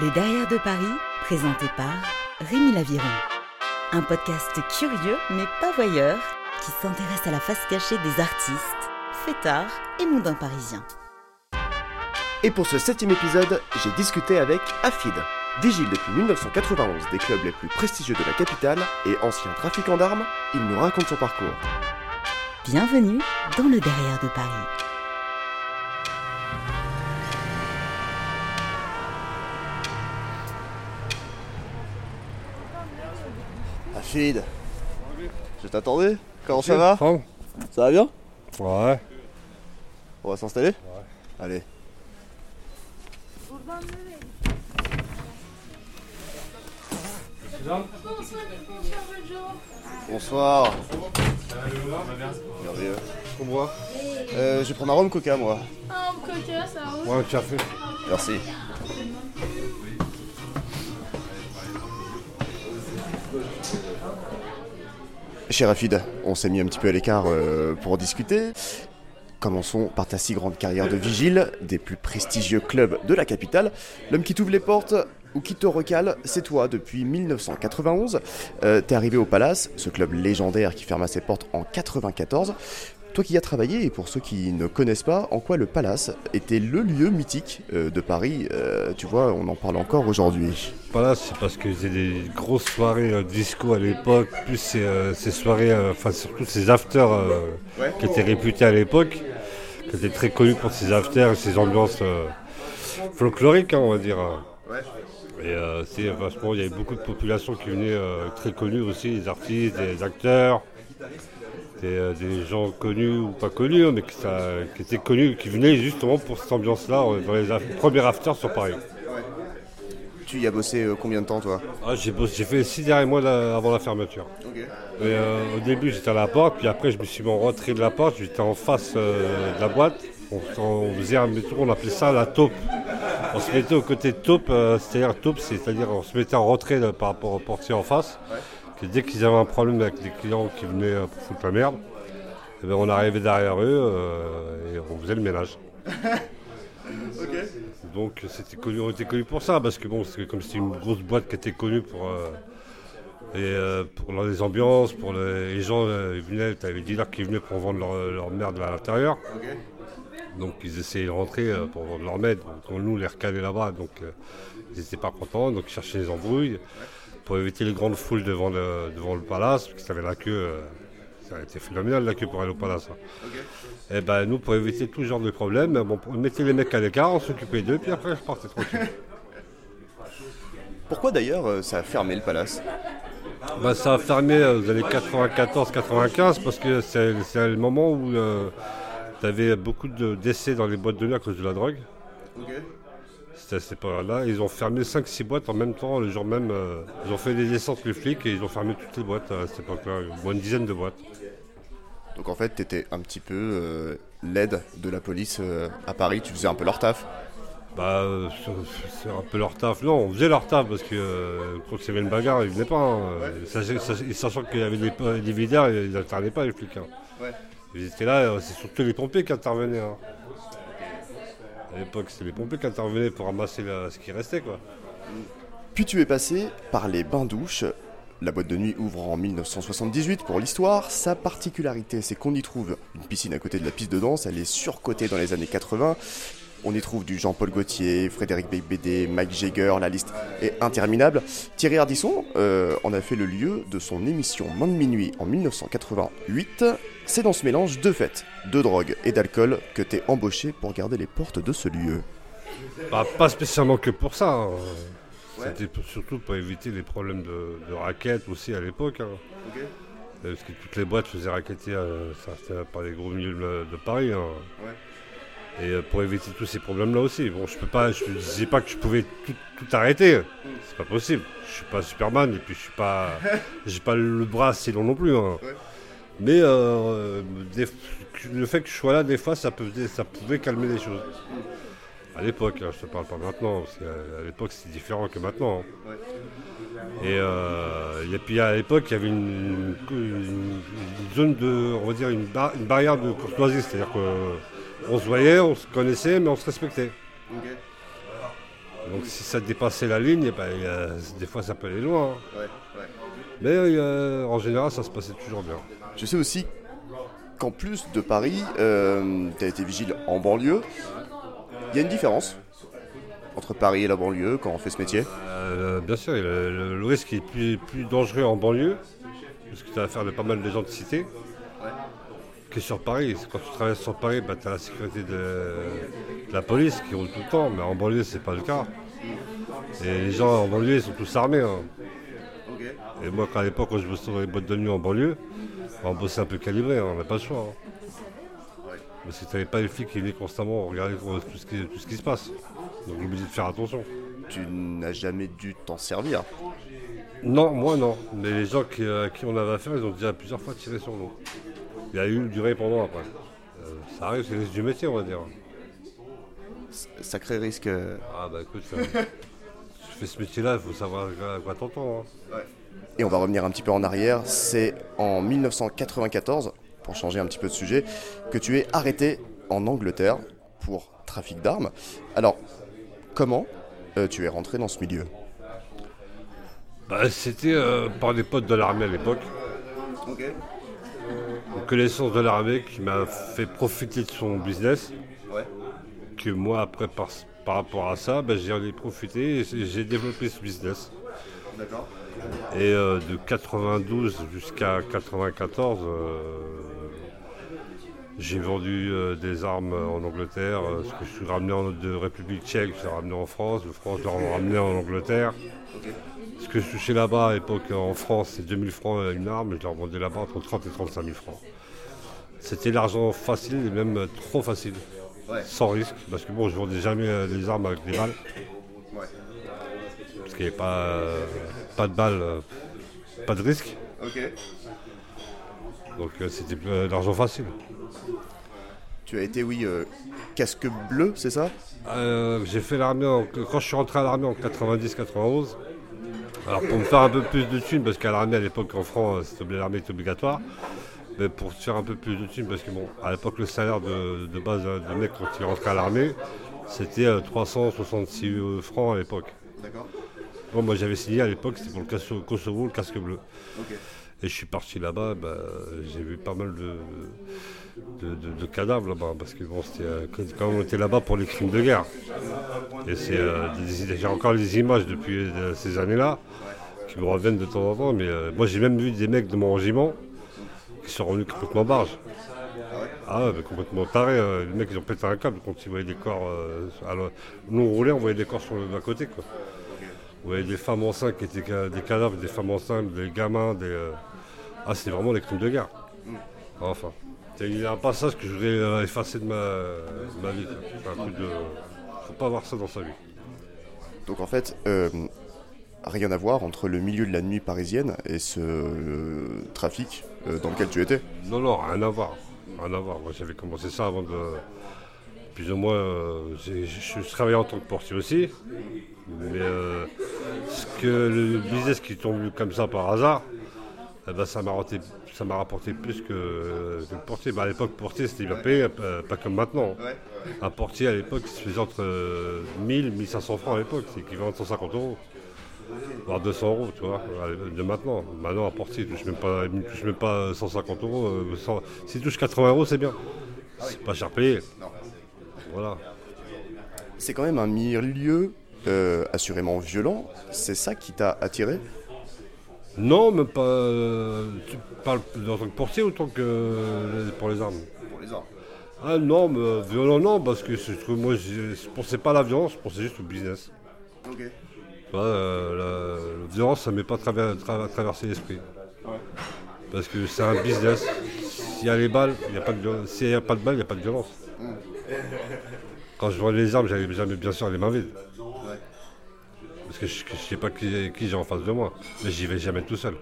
Les Derrière de Paris, présenté par Rémi Laviron. Un podcast curieux mais pas voyeur qui s'intéresse à la face cachée des artistes, fêtards et mondains parisiens. Et pour ce septième épisode, j'ai discuté avec Afid. Vigile depuis 1991 des clubs les plus prestigieux de la capitale et ancien trafiquant d'armes, il nous raconte son parcours. Bienvenue dans le Derrière de Paris. Je t'attendais Comment ça va Franck Ça va bien Ouais. On va s'installer Ouais. Allez. Bonsoir. Merveilleux. Qu'on boit euh, Je vais prendre un rhum coca moi. Un coca, ça roule. Ouais, un café. Merci. Cher Rafid, on s'est mis un petit peu à l'écart euh, pour discuter. Commençons par ta si grande carrière de vigile, des plus prestigieux clubs de la capitale. L'homme qui t'ouvre les portes ou qui te recale, c'est toi depuis 1991. Euh, T'es arrivé au Palace, ce club légendaire qui ferma ses portes en 94. Toi qui y as travaillé, et pour ceux qui ne connaissent pas, en quoi le Palace était le lieu mythique euh, de Paris, euh, tu vois, on en parle encore aujourd'hui? Voilà, c'est parce que j'ai des grosses soirées euh, disco à l'époque, plus ces, euh, ces soirées, euh, enfin surtout ces afters euh, qui étaient réputés à l'époque, qui étaient très connus pour ces afters et ces ambiances euh, folkloriques, hein, on va dire. Et euh, c'est vachement, il y avait beaucoup de populations qui venaient euh, très connues aussi, des artistes, des acteurs, des, euh, des gens connus ou pas connus, hein, mais qui, ça- qui étaient connus, qui venaient justement pour cette ambiance-là euh, dans les af- premiers afters sur Paris. Tu y as bossé euh, combien de temps, toi? Ah, j'ai bossé- j'ai fait six derniers mois avant la fermeture. Et, euh, au début, j'étais à la porte, puis après, je me suis mis en retrait de la porte, j'étais en face euh, de la boîte. On, on faisait un métro, on appelait ça la taupe. On se mettait au côté de taupe, euh, c'est-à-dire taupe, c'est-à-dire on se mettait en retrait là, par rapport au portier en face. Dès qu'ils avaient un problème avec des clients qui venaient euh, pour foutre la merde, eh ben, on arrivait derrière eux euh, et on faisait le ménage. Donc c'était connu, on était connu pour ça, parce que bon, comme c'était une grosse boîte qui était connue pour, euh, et, euh, pour les ambiances, pour les, les gens, euh, ils venaient, t'avais des dealers qui venaient pour vendre leur, leur merde à l'intérieur. Donc ils essayaient de rentrer pour vendre leur merde, donc on nous les recalait là-bas, donc ils n'étaient pas contents, donc ils cherchaient les embrouilles pour éviter les grandes foules devant le, devant le palace, parce qu'ils avaient la queue, euh, ça a été phénoménal la queue pour aller au palace. hein. Et ben nous, pour éviter tout genre de problème, bon, on mettait les mecs à l'écart, on s'occupait d'eux, puis après je partais tranquille. Pourquoi d'ailleurs euh, ça a fermé le Palace? Bah, ça a fermé euh, aux années 94-95 parce que c'est le moment où tu avais beaucoup de décès dans les boîtes de nuit à cause de la drogue. C'était à cette période-là. Ils ont fermé 5-6 boîtes en même temps, le jour même. euh, ils ont fait des descentes les flics et ils ont fermé toutes les boîtes à cette époque-là, une dizaine de boîtes. Donc en fait, t'étais un petit peu euh, l'aide de la police euh, à Paris, tu faisais un peu leur taf. Bah, euh, c'est un peu leur taf. Non, on faisait leur taf parce que euh, quand il y avait une bagarre, ils venaient pas. hein. Sachant, sach- sachant qu'il y avait des, des ils n'intervenaient pas les flics. hein. Ouais. Ils étaient là, euh, c'est surtout les pompiers qui intervenaient. hein. À l'époque, c'était les pompiers qui intervenaient pour ramasser ce qui restait. quoi. Puis tu es passé par les bains-douches. La boîte de nuit ouvre en 1978 pour l'histoire. Sa particularité, c'est qu'on y trouve une piscine à côté de la piste de danse. Elle est surcotée dans les années 80. On y trouve du Jean-Paul Gaultier, Frédéric Beigbeder, Mike Jagger, la liste est interminable. Thierry Ardisson euh, en a fait le lieu de son émission Main de minuit en 1988. C'est dans ce mélange de fêtes, de drogue et d'alcool que t'es embauché pour garder les portes de ce lieu. Bah, pas spécialement que pour ça. hein. C'était surtout pour éviter les problèmes de, de raquettes aussi à l'époque. hein. Euh, Parce que toutes les boîtes faisaient raqueter euh, par les gros milieux de, de Paris. hein. Et euh, pour éviter tous ces problèmes-là aussi. Bon, je peux pas, je ne disais pas que je pouvais tout, tout arrêter. C'est pas possible. Je suis pas Superman et puis je suis pas, j'ai pas le bras assez long non plus. hein. Mais euh, des- le fait que je sois là, des fois, ça, peut, ça pouvait calmer les choses. À l'époque, hein, je te parle pas maintenant, parce qu'à à l'époque c'était différent que maintenant. hein. Et, euh, et puis à l'époque, il y avait une, une- une zone de, on va dire, une, bar- une barrière de courtoisie, c'est-à-dire qu'on se voyait, on se connaissait, mais on se respectait. Donc si ça dépassait la ligne, eh ben, des fois ça peut aller loin. Hein. Mais en général, ça se passait toujours bien. Je sais aussi qu'en plus de Paris, euh, tu as été vigile en banlieue. Il y a une différence entre Paris et la banlieue quand on fait ce métier? Euh, Bien sûr, le, risque est plus, plus dangereux en banlieue, parce que tu as affaire de pas mal de gens de cité, que sur Paris. Quand tu travailles sur Paris, bah, tu as la sécurité de, la police qui roule tout le temps, mais en banlieue, c'est pas le cas. Et les gens en banlieue, ils sont tous armés. Hein. Et moi, à l'époque, quand je bossais dans les boîtes de nuit en banlieue, on bossait un peu calibré, hein, on n'a pas le choix. Hein. Parce que tu n'avais pas les flics qui venaient constamment regarder tout ce, qui, tout ce qui se passe. Donc obligé de faire attention. Tu n'as jamais dû t'en servir Non, moi non. Mais les gens qui, à qui on avait affaire, ils ont déjà plusieurs fois tiré sur nous. Il y a eu du répondant après. Euh, ça arrive, c'est le du métier, on va dire. Sacré risque. Euh. Ah bah écoute, je fais ce métier-là, il faut savoir à quoi t'entends. Hein. Et on va revenir un petit peu en arrière. C'est en 1994, pour changer un petit peu de sujet, que tu es arrêté en Angleterre pour trafic d'armes. Alors, comment euh, tu es rentré dans ce milieu? Bah, C'était par des potes de l'armée à l'époque. Connaissance de l'armée qui m'a fait profiter de son business. Que moi, après, par, rapport à ça, ben, j'ai ai profité et j'ai développé ce business. D'accord. Et euh, de 92 jusqu'à 94, euh, j'ai vendu euh, des armes en Angleterre. ce que je suis ramené en, de République tchèque, je l'ai ramené en France. De France, je l'ai ramené en Angleterre. Que je touchais là-bas à l'époque en France, c'est 2000 francs une arme, je leur vendais là-bas entre 30 et 35 000 francs. C'était l'argent facile et même trop facile, sans risque, parce que bon, je vendais jamais euh, des armes avec des balles. Parce qu'il n'y avait pas, euh, pas de balles, euh, pas de risque. Donc c'était l'argent facile. Tu as été, oui, casque bleu, c'est ça? J'ai fait l'armée, quand je suis rentré à l'armée en 90-91, alors pour me faire un peu plus de thunes, parce qu'à l'armée à l'époque en France, l'armée était obligatoire, mais pour faire un peu plus de thunes, parce que bon, à l'époque le salaire de, base d'un mec quand il rentrait à l'armée, c'était 366 euh, euh, francs à l'époque. D'accord. Bon, moi j'avais signé à l'époque, c'était pour le Kosovo, le casque bleu. Et je suis parti là-bas, bah, j'ai vu pas mal de, cadavres là-bas, parce que bon, c'était, euh, quand on était là-bas pour les crimes de guerre. Et c'est, j'ai encore les images depuis ces années-là qui me reviennent de temps en temps, mais moi j'ai même vu des mecs de mon régiment qui sont revenus complètement barges. Ah ouais, complètement tarés. Euh, les mecs, ils ont pété un câble quand ils voyaient des corps. Euh, nous, on roulait, on voyait des corps sur le côté. Quoi. On voyait des femmes enceintes qui étaient des cadavres, des femmes enceintes, des gamins. Des, euh, Ah, c'est vraiment des crimes de guerre. Enfin. Il y a un passage que je voudrais effacer de ma, vie. Un coup de... faut pas avoir ça dans sa vie. Donc en fait, rien à voir entre le milieu de la nuit parisienne et ce trafic euh, dans lequel tu étais Non, non, rien à voir. Rien à voir. Moi, j'avais commencé ça avant de. Plus ou moins, euh, je travaillais en tant que portier aussi. Mais euh, ce que le business qui tombe comme ça par hasard, eh ben, ça m'a rapporté, ça m'a rapporté plus que, le portier. Bah, à l'époque, portier, c'était bien payé, pas, comme maintenant. Un portier à l'époque, il se faisait entre 1000 et 1500 francs à l'époque, c'est équivalent à 150 euros voire 200 euros, tu vois, de maintenant. Maintenant, à Portier, il ne touche, même pas 150 euros. Euh, s'il touche 80 euros, c'est bien. C'est pas cher payé. Voilà. C'est quand même un milieu euh, assurément violent. C'est ça qui t'a attiré? Non, même pas. Euh, tu parles en tant que portier ou en tant que pour les armes Pour les armes. Ah non, mais violent non, parce que moi je pensais pas à la violence, je pensais juste au business. Ok. Euh, la, violence, ça ne m'est pas traversé l'esprit. Parce que c'est un business. S'il y a les balles, il n'y a pas de violence. S'il n'y a pas de balles, il n'y a pas de violence. Quand je vois les armes, j'avais jamais bien sûr les mains vides. Que je ne sais pas qui, j'ai en face de moi. Mais j'y vais jamais tout seul.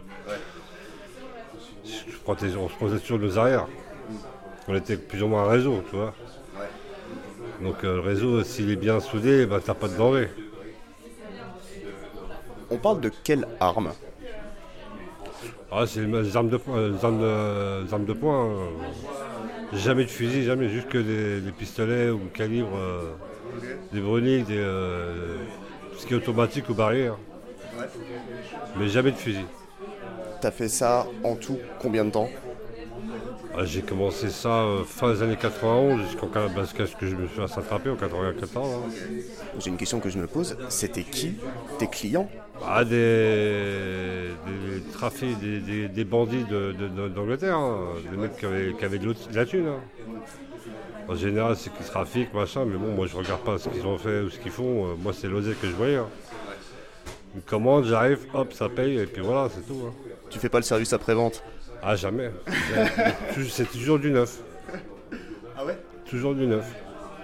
on se posait toujours nos arrières. On était plus ou moins un réseau, tu vois. Donc euh, le réseau, s'il est bien soudé, bah, t'as pas de danger. On parle de quelle arme? Ah, C'est les armes de poing. Euh, armes de, poing. Euh. Jamais de fusil, jamais, juste que des, pistolets ou calibres, euh, des bruniques, des, ce qui est automatique ou barrière. Mais jamais de fusil. T'as fait ça en tout combien de temps? Ah, J'ai commencé ça euh, fin des années 91 jusqu'à ce que je me suis attrapé en 94. Hein. J'ai une question que je me pose, c'était qui tes clients? Ah, des, trafics, des, bandits d'Angleterre, hein. des mecs qui avaient, de, la thune. Hein. En général, c'est qu'ils trafiquent, machin, mais bon, moi je regarde pas ce qu'ils ont fait ou ce qu'ils font. Euh, moi, c'est l'osé que je voyais. Une commande, j'arrive, hop, ça paye, et puis voilà, c'est tout. Tu fais pas le service après-vente? Ah, jamais. c'est toujours du neuf. Ah ouais? Toujours du neuf.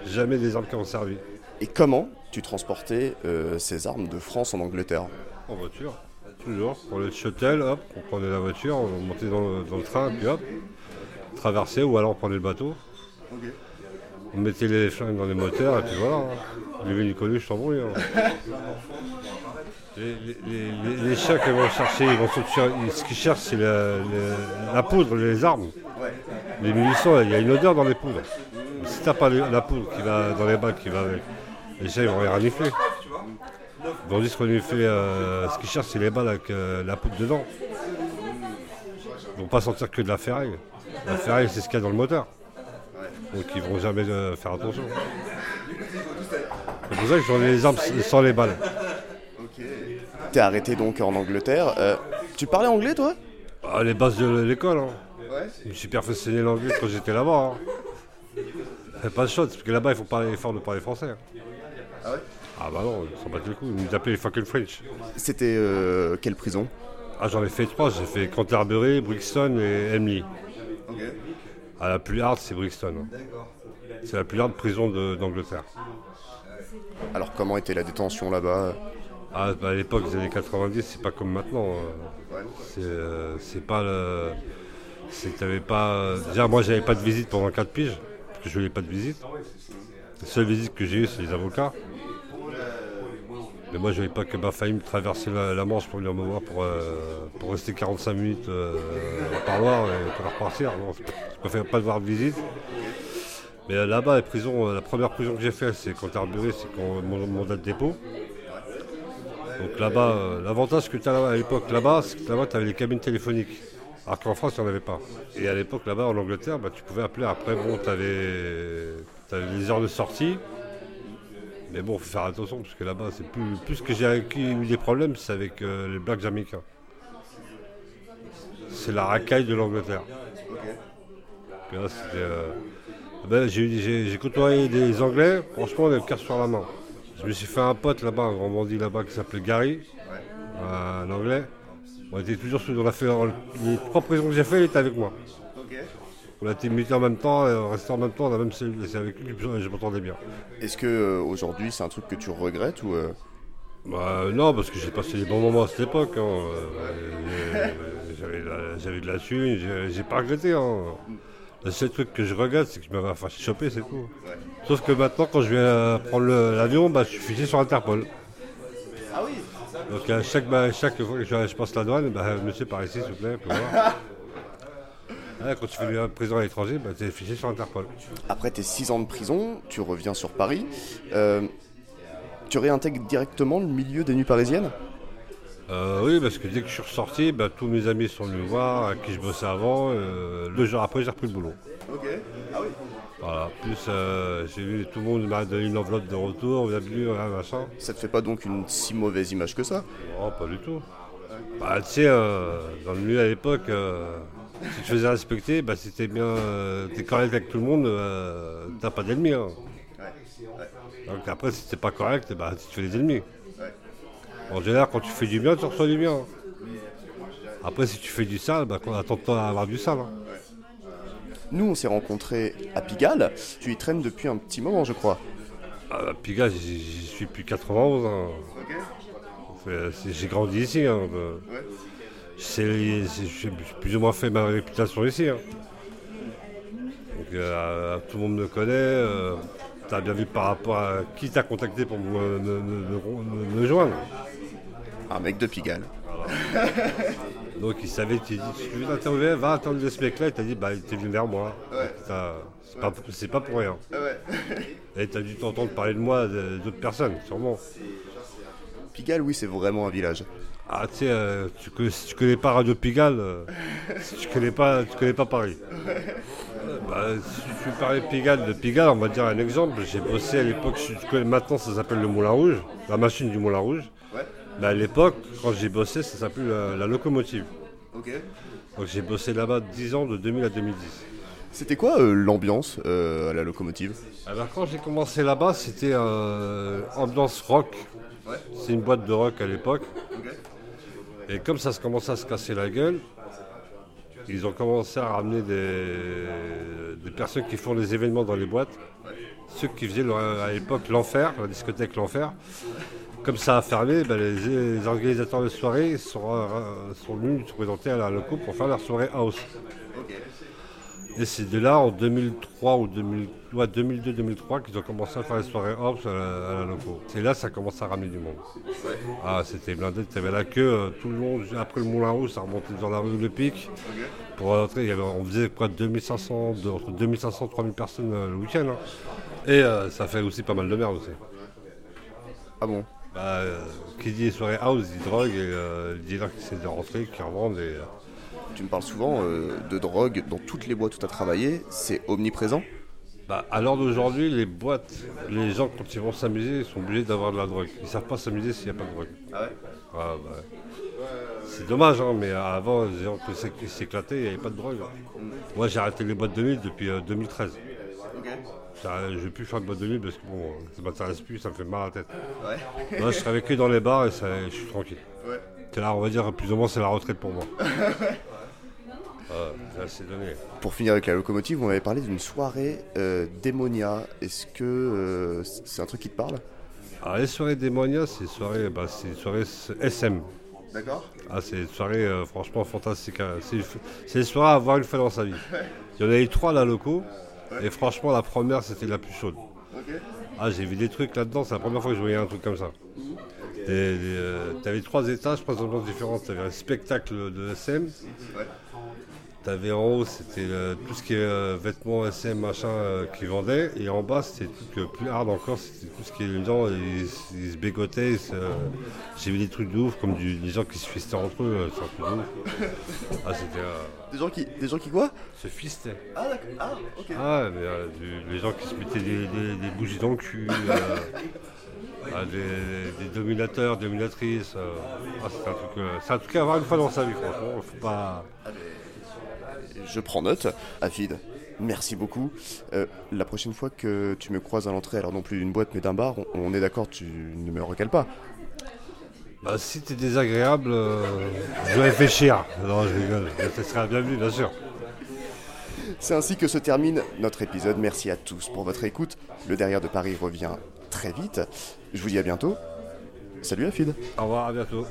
Jamais des armes qui ont servi. Et comment tu transportais euh, ces armes de France en Angleterre? En voiture, toujours. Allait de Chotel, hop, on prenait la voiture, on montait dans le, train, puis hop, traversait ou alors on prenait le bateau. On mettait les flingues dans les moteurs et puis voilà. Les véhicules, je t'embrouille. Hein. Les, les, chiens qui vont chercher, ils vont ce qu'ils cherchent, c'est la, poudre, les armes. Les munitions, il y a une odeur dans les poudres. Si t'as pas la poudre qui va dans les balles les chiens ils vont rien renifler. Ils vont juste euh, ce qu'ils cherchent, c'est les balles avec euh, la poudre dedans. Ils vont pas sentir que de la ferraille. La ferraille, c'est ce qu'il y a dans le moteur. Donc ils vont jamais euh, faire attention. C'est pour ça que j'en ai les armes sans les balles. T'es arrêté donc en Angleterre. Euh, tu parlais anglais toi? Ah, Les bases de l'école. Hein. Je me suis perfectionné l'anglais quand j'étais là-bas. Hein. Pas de chance, parce que là-bas il faut parler fort de parler français. Hein. Ah ouais? Ah bah non, s'en battent le coup, ils nous appelaient les fucking French. C'était euh, quelle prison? Ah j'en ai fait trois, j'ai fait Canterbury, Brixton et Emily. Ok. Ah, la plus hard c'est Brixton. C'est la plus hard prison d'Angleterre. Alors comment était la détention là-bas? Ah, bah, à l'époque des années 90, c'est pas comme maintenant. Hein. Euh, c'est pas le. C'est pas. Déjà, moi, j'avais pas de visite pendant 4 piges, parce que je n'avais pas de visite. La seule visite que j'ai eue, c'est les avocats. Mais moi, je n'avais pas que ma famille traverser la, Manche pour venir me voir pour, euh, pour rester 45 minutes euh, au parloir et pour repartir. je préfère pas devoir de visite. Mais là-bas, la, prison, la première prison que j'ai faite, c'est quand Canterbury, c'est mon mandat de dépôt. Donc là-bas, euh, l'avantage que tu as à l'époque là-bas, c'est que là-bas, tu avais les cabines téléphoniques. Alors qu'en France, il n'y en avait pas. Et à l'époque, là-bas, en Angleterre, bah, tu pouvais appeler. Après, bon, tu avais, les heures de sortie. Mais bon, il faut faire attention, parce que là-bas, c'est plus, plus que j'ai eu des problèmes, c'est avec euh, les Blacks jamaïcains. C'est la racaille de l'Angleterre. Euh, ben, j'ai côtoyé des Anglais, franchement, on avait le cœur sur la main. Je me suis fait un pote là-bas, un grand bandit là-bas qui s'appelait Gary, un anglais. On était toujours sous dans l'affaire. Les trois prisons que j'ai fait, il était avec moi. On a été mutés en même temps, on restait en même temps, on a même c'est avec lui, je m'entendais bien. Est-ce que euh, aujourd'hui c'est un truc que tu regrettes ou euh? bah, Non, parce que j'ai passé des bons moments à cette époque. Hein. Euh, j'avais de la thune, j'ai pas regretté. Hein. Le seul truc que je regrette, c'est que je m'avais fait choper, c'est tout. Sauf que maintenant, quand je viens prendre l'avion, bah, je suis fixé sur Interpol. Ah oui Donc à chaque, bah, chaque fois que je, passe la douane, bah, monsieur par ici, s'il vous plaît, pour voir. Quand tu fais une prison à l'étranger, bah, tu es fiché sur Interpol. Après tes 6 ans de prison, tu reviens sur Paris. Euh, tu réintègres directement le milieu des nuits parisiennes? Euh, oui, parce que dès que je suis ressorti, bah, tous mes amis sont venus voir, à qui je bossais avant. Euh, deux jours après, j'ai repris le boulot. Ok. Ah oui. Voilà. Plus, euh, j'ai vu tout le monde m'a donné une enveloppe de retour, bienvenue, un machin. Ça te fait pas donc une si mauvaise image que ça? Non, pas du tout. Bah, tu sais, dans le milieu à l'époque, si tu faisais respecter, bah, si t'es bien, t'es correct avec tout le monde, t'as pas d'ennemis. Hein. Donc après, si t'es pas correct, bah, tu fais des ennemis. En général, quand tu fais du bien, tu reçois du bien. Après, si tu fais du sale, bah, attends-toi à avoir du sale. Hein. Nous, on s'est rencontrés à Pigalle. Tu y traînes depuis un petit moment, je crois. À Pigalle, j'y suis depuis 91. Hein. J'ai grandi ici. Hein. J'ai plus ou moins fait ma réputation ici. Donc, euh, tout le monde me connaît. Euh, tu as bien vu par rapport à qui t'a contacté pour me joindre. Un mec de Pigalle. Donc il savait, tu dit, si tu veux t'interviewer, va attendre ce mec-là, il t'a dit, bah il était venu vers moi. C'est pas, pour rien. Et tu as dû t'entendre parler de moi d'autres personnes, sûrement. Pigalle, oui, c'est vraiment un village. Ah, tu sais, euh, tu connais, si tu connais pas Radio Pigalle, euh, si tu connais pas, tu connais pas Paris. Bah, si tu parlais Pigalle, de Pigalle, on va dire un exemple. J'ai bossé à l'époque, je- tu connais- maintenant ça s'appelle le Moulin Rouge, la machine du Moulin Rouge. Ouais. Mais à l'époque, quand j'ai bossé, ça s'appelait la, la locomotive. Ok. Donc j'ai bossé là-bas 10 ans, de 2000 à 2010. C'était quoi euh, l'ambiance euh, à la locomotive? Alors quand j'ai commencé là-bas, c'était euh, ambiance rock. Ouais. C'est une boîte de rock à l'époque. Et comme ça se commençait à se casser la gueule, ils ont commencé à ramener des, personnes qui font des événements dans les boîtes. Ceux qui faisaient à l'époque l'enfer, la discothèque l'enfer. Comme ça a fermé, ben, les, organisateurs de soirée sont, euh, sont venus se présenter à la loco pour faire leur soirée house. Et c'est de là, en 2003 ou 2000 ouais, 2002-2003, qu'ils ont commencé à faire les soirées house à la, loco. C'est là que ça commence à ramener du monde. Ah, c'était blindé, tu avais la queue euh, tout le long, après le Moulin Rouge, ça remontait dans la rue Le Pic. Pour rentrer, il y avait- on faisait quoi, 2500, de- entre 2500 et 3000 personnes euh, le week-end. hein. Et euh, ça fait aussi pas mal de merde aussi. Ah bon? Bah, euh, qui dit soirée house, dit drogue, et euh, dit là qui essaient de rentrer, qui revendent. Et, euh, Tu me parles souvent euh, de drogue dans toutes les boîtes où tu as travaillé, c'est omniprésent? Bah, à l'heure d'aujourd'hui, les boîtes, les gens, quand ils vont s'amuser, ils sont obligés d'avoir de la drogue. Ils ne savent pas s'amuser s'il n'y a pas de drogue. Ah ouais? Ah, bah, c'est dommage, hein, mais avant, les gens qui s'éc- qui s'éclataient, il n'y avait pas de drogue. Moi, j'ai arrêté les boîtes de nuit depuis euh, 2013. Ça, Je vais plus faire de boîte de nuit parce que bon, ça ne m'intéresse plus, ça me fait mal à la tête. Ouais. Moi, je travaille que dans les bars et ça, je suis tranquille. Ouais. C'est là, on va dire, plus ou moins, c'est la retraite pour moi. Ah, là, c'est donné. Pour finir avec la locomotive, on avait parlé d'une soirée euh, démonia. Est-ce que euh, c'est un truc qui te parle? Alors, les soirées démonia, c'est soirées, bah, c'est une soirée SM. D'accord. Ah, c'est une soirée euh, franchement fantastique. hein. C'est c'est une soirée à avoir une fois dans sa vie. Il y en a eu trois là locaux. Et franchement, la première, c'était la plus chaude. Ah, j'ai vu des trucs là-dedans. C'est la première fois que je voyais un truc comme ça. Tu avais trois étages, trois ambiances différentes. Tu avais un spectacle de SM. Haut, c'était euh, tout ce qui est euh, vêtements SM, machin, euh, qui vendait. Et en bas, c'était tout euh, plus hard encore. C'était tout ce qui est les gens, ils, ils se bégotaient. J'ai vu des trucs de ouf, comme du- des gens qui se fistaient entre eux. C'est un truc de ouf. Ah, c'était. Des gens qui, des gens qui quoi? se fistaient. Ah d'accord. Ah ok. Ah, mais, du- les gens qui se mettaient des, des- des bougies dans le cul, ah, des, des dominateurs, dominatrices. euh, ah, c'est un truc, euh, c'est un truc à avoir une fois dans sa vie, franchement. Faut pas. Je prends note. Afid, merci beaucoup. Euh, la prochaine fois que tu me croises à l'entrée, alors non plus d'une boîte mais d'un bar, on, on est d'accord, tu ne me recales pas. Bah, si t'es désagréable, euh, je vais réfléchir. Non, je rigole. Ce sera bienvenu, bien sûr. C'est ainsi que se termine notre épisode. Merci à tous pour votre écoute. Le Derrière de Paris revient très vite. Je vous dis à bientôt. Salut Afid. Au revoir, à bientôt.